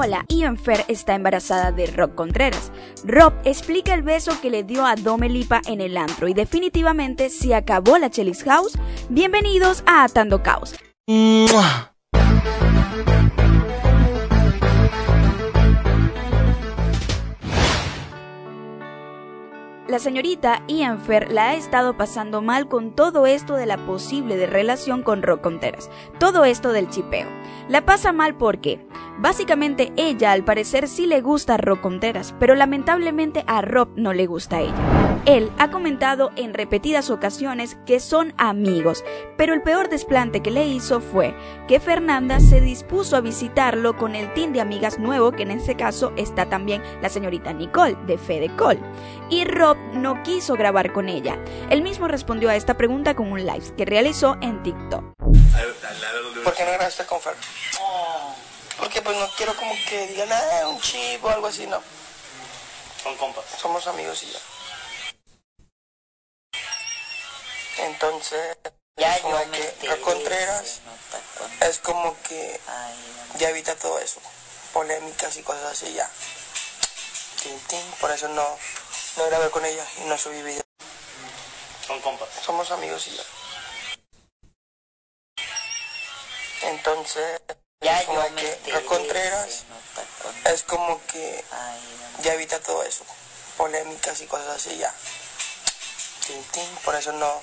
Hola, Ian Fer está embarazada de Rob Contreras. Rob explica el beso que le dio a Dome Lipa en el antro y definitivamente se acabó la Chelis House. Bienvenidos a Atando Caos. La señorita Ian Fer la ha estado pasando mal con todo esto de la posible relación con Rob Contreras, todo esto del chipeo. La pasa mal porque, básicamente ella al parecer sí le gusta a Rob Contreras, pero lamentablemente a Rob no le gusta a ella. Él ha comentado en repetidas ocasiones que son amigos, pero el peor desplante que le hizo fue que Fernanda se dispuso a visitarlo con el team de amigas nuevo, que en este caso está también la señorita Nicole, de Fede Cole. Y Rob no quiso grabar con ella. Él mismo respondió a esta pregunta con un live que realizó en TikTok. ¿Por qué no grabaste con Fer? Porque pues no quiero como que digan, ah, un chip o algo así, no. Son compas. Somos amigos y ya. Entonces, Ya como yo que Contreras cuando- es como que Ay, ya evita todo eso, polémicas y cosas así ya. Tin, tin, Por eso no, no grabé con ella y no subí video. Son compas. Somos amigos y ya. Entonces, ya como yo que Ro Contreras es como que Ay, ya evita todo eso, polémicas y cosas así ya. Tin, tin. Por eso no,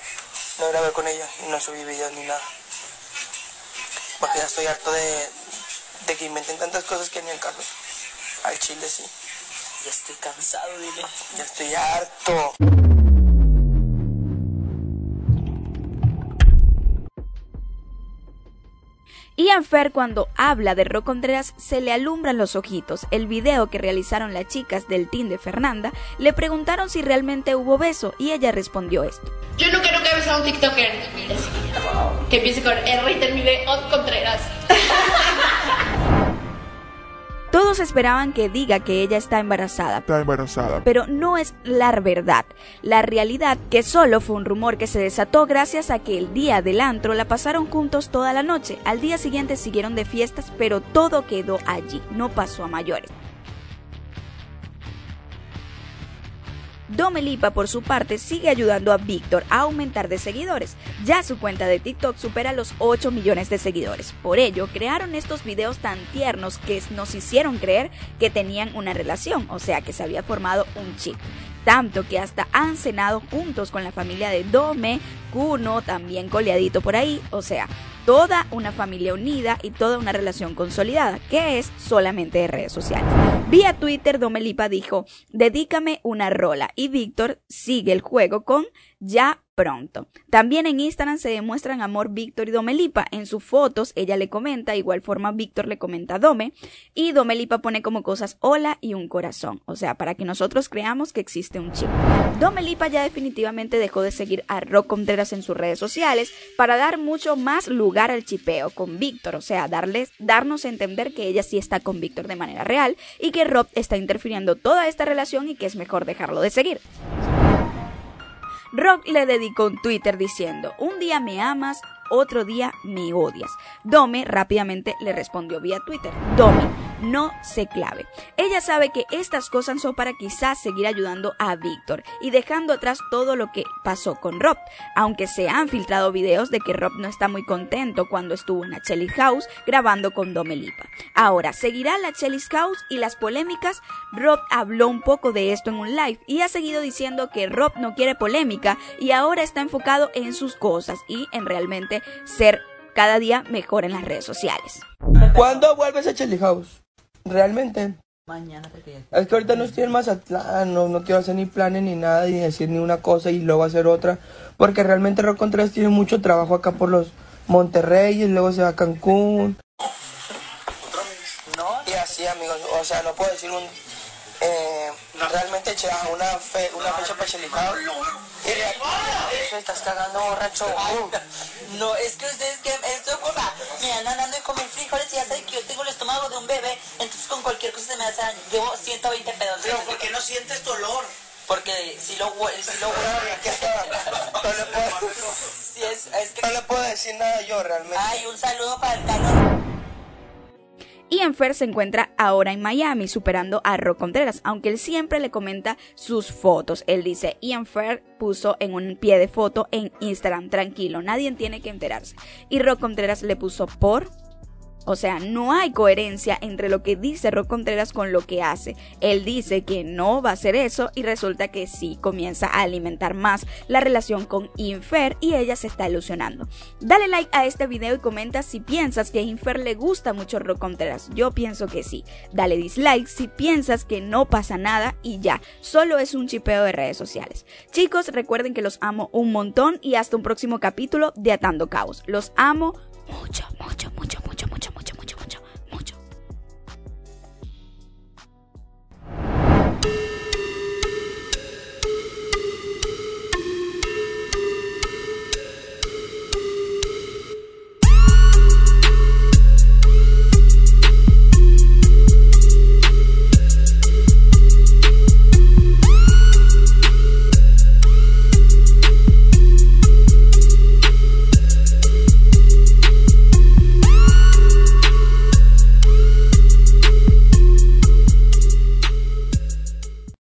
no grabé con ella y no subí videos ni nada. Porque ya estoy harto de, de que inventen tantas cosas que ni el caso. Al chile sí. Ya estoy cansado, dile. Ya estoy harto. Ian Fer cuando habla de Rob Contreras se le alumbran los ojitos. El video que realizaron las chicas del team de Fernanda le preguntaron si realmente hubo beso y ella respondió esto. Yo nunca, nunca he besado a un TikToker. Que empiece con R y termine O Contreras. Todos esperaban que diga que ella está embarazada, Está embarazada. pero no es la verdad. La realidad que solo fue un rumor que se desató gracias a que el día del antro la pasaron juntos toda la noche. Al día siguiente siguieron de fiestas, pero todo quedó allí, no pasó a mayores. Domelipa, por su parte, sigue ayudando a Víctor a aumentar de seguidores. Ya su cuenta de TikTok supera los 8 millones de seguidores. Por ello, crearon estos videos tan tiernos que nos hicieron creer que tenían una relación, o sea, que se había formado un chip. Tanto que hasta han cenado juntos con la familia de Dome, También coleadito por ahí, o sea, toda una familia unida y toda una relación consolidada, que es solamente de redes sociales. Vía Twitter, Domelipa dijo, dedícame una rola y Víctor sigue el juego con ya pronto. También en Instagram se demuestran amor Víctor y Domelipa. En sus fotos ella le comenta, igual forma Víctor le comenta a Dome y Domelipa pone como cosas hola y un corazón, o sea, para que nosotros creamos que existe un chip. Domelipa ya definitivamente dejó de seguir a Rock Contreras en sus redes sociales para dar mucho más lugar al chipeo con Víctor, o sea, darles, darnos a entender que ella sí está con Víctor de manera real y que Rob está interfiriendo toda esta relación y que es mejor dejarlo de seguir. Rock le dedicó un Twitter diciendo, un día me amas, otro día me odias. Dome rápidamente le respondió vía Twitter, Domi, no se clave. Ella sabe que estas cosas son para quizás seguir ayudando a Víctor y dejando atrás todo lo que pasó con Rob, aunque se han filtrado videos de que Rob no está muy contento cuando estuvo en la Chelly House grabando con Domelipa. Ahora, ¿seguirá la Chelly House y las polémicas? Rob habló un poco de esto en un live y ha seguido diciendo que Rob no quiere polémica y ahora está enfocado en sus cosas y en realmente ser cada día mejor en las redes sociales. ¿Cuándo vuelves a Chili House? Realmente. Mañana porque ya Es que ahorita no estoy en Mazatlán, no, no quiero hacer ni planes ni nada, ni decir ni una cosa y luego hacer otra, porque realmente Rock Contreras tiene mucho trabajo acá por los Monterrey y luego se va a Cancún. No, Y así, amigos, o sea, no puedo decir un... Eh, realmente che, una, fe, una fecha para real- Te estás cagando borracho. No, es que ustedes que esto culpa. Me andan dando de comer frijoles y ya saben que yo tengo el estómago de un bebé, entonces con cualquier cosa se me hace daño. Llevo 120 pedos. Pero ¿por qué no sientes dolor? Porque si lo hue- si lo está. No le puedo, si es, es que no le puedo decir nada yo realmente. hay un saludo para el calor. Ian Fer se encuentra ahora en Miami superando a Rock Contreras, aunque él siempre le comenta sus fotos. Él dice, Ian Fer puso en un pie de foto en Instagram, tranquilo, nadie tiene que enterarse. Y Rock Contreras le puso por o sea, no hay coherencia entre lo que dice Rock Contreras con lo que hace. Él dice que no va a hacer eso y resulta que sí comienza a alimentar más la relación con Infer y ella se está ilusionando. Dale like a este video y comenta si piensas que a Infer le gusta mucho Rock Contreras. Yo pienso que sí. Dale dislike si piensas que no pasa nada y ya. Solo es un chipeo de redes sociales. Chicos, recuerden que los amo un montón y hasta un próximo capítulo de Atando Caos. Los amo mucho, mucho, mucho.